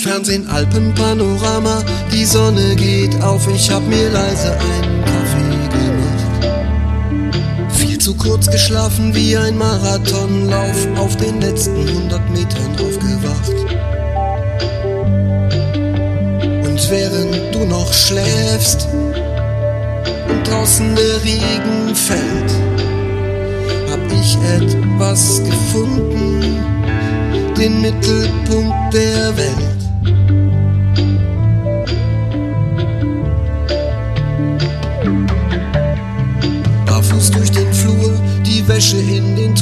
Fernsehen, Alpenpanorama, die Sonne geht auf, ich hab mir leise einen Kaffee gemacht. Viel zu kurz geschlafen wie ein Marathonlauf, auf den letzten 100 Metern aufgewacht. Und während du noch schläfst und draußen der Regen fällt, hab ich etwas gefunden, den Mittelpunkt der Welt.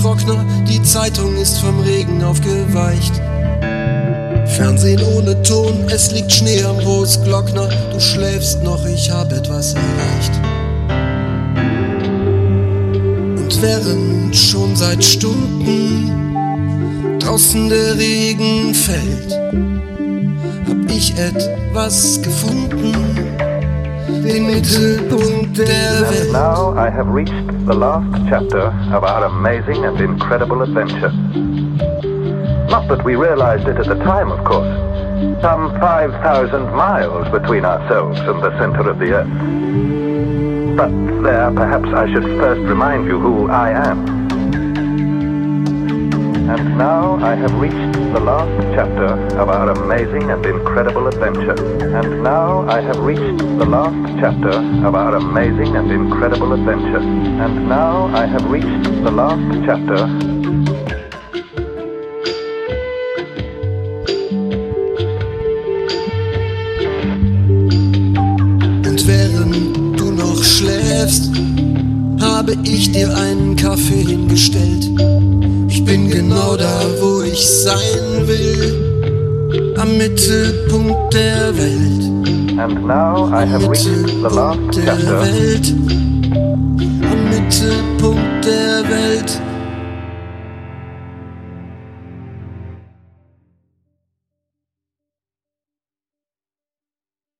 Trockner, die Zeitung ist vom Regen aufgeweicht. Fernsehen ohne Ton, es liegt Schnee am Großglockner, du schläfst noch, ich hab etwas erreicht. Und während schon seit Stunden draußen der Regen fällt, hab ich etwas gefunden, And now I have reached the last chapter of our amazing and incredible adventure. Not that we realized it at the time, of course. Some 5,000 miles between ourselves and the center of the Earth. But there, perhaps I should first remind you who I am. And now I have reached the last chapter of our amazing and incredible adventure. And now I have reached the last chapter of our amazing and incredible adventure. And now I have reached the last chapter Und während du noch schläfst, habe ich dir einen Kaffee hingestellt. Bin genau da, wo ich sein will, am Mittelpunkt der Welt. And now I have reached the last chapter. Am Mittelpunkt.